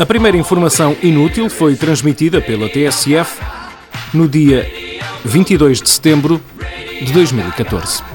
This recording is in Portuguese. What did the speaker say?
A primeira informação inútil foi transmitida pela TSF no dia 22 de setembro de 2014.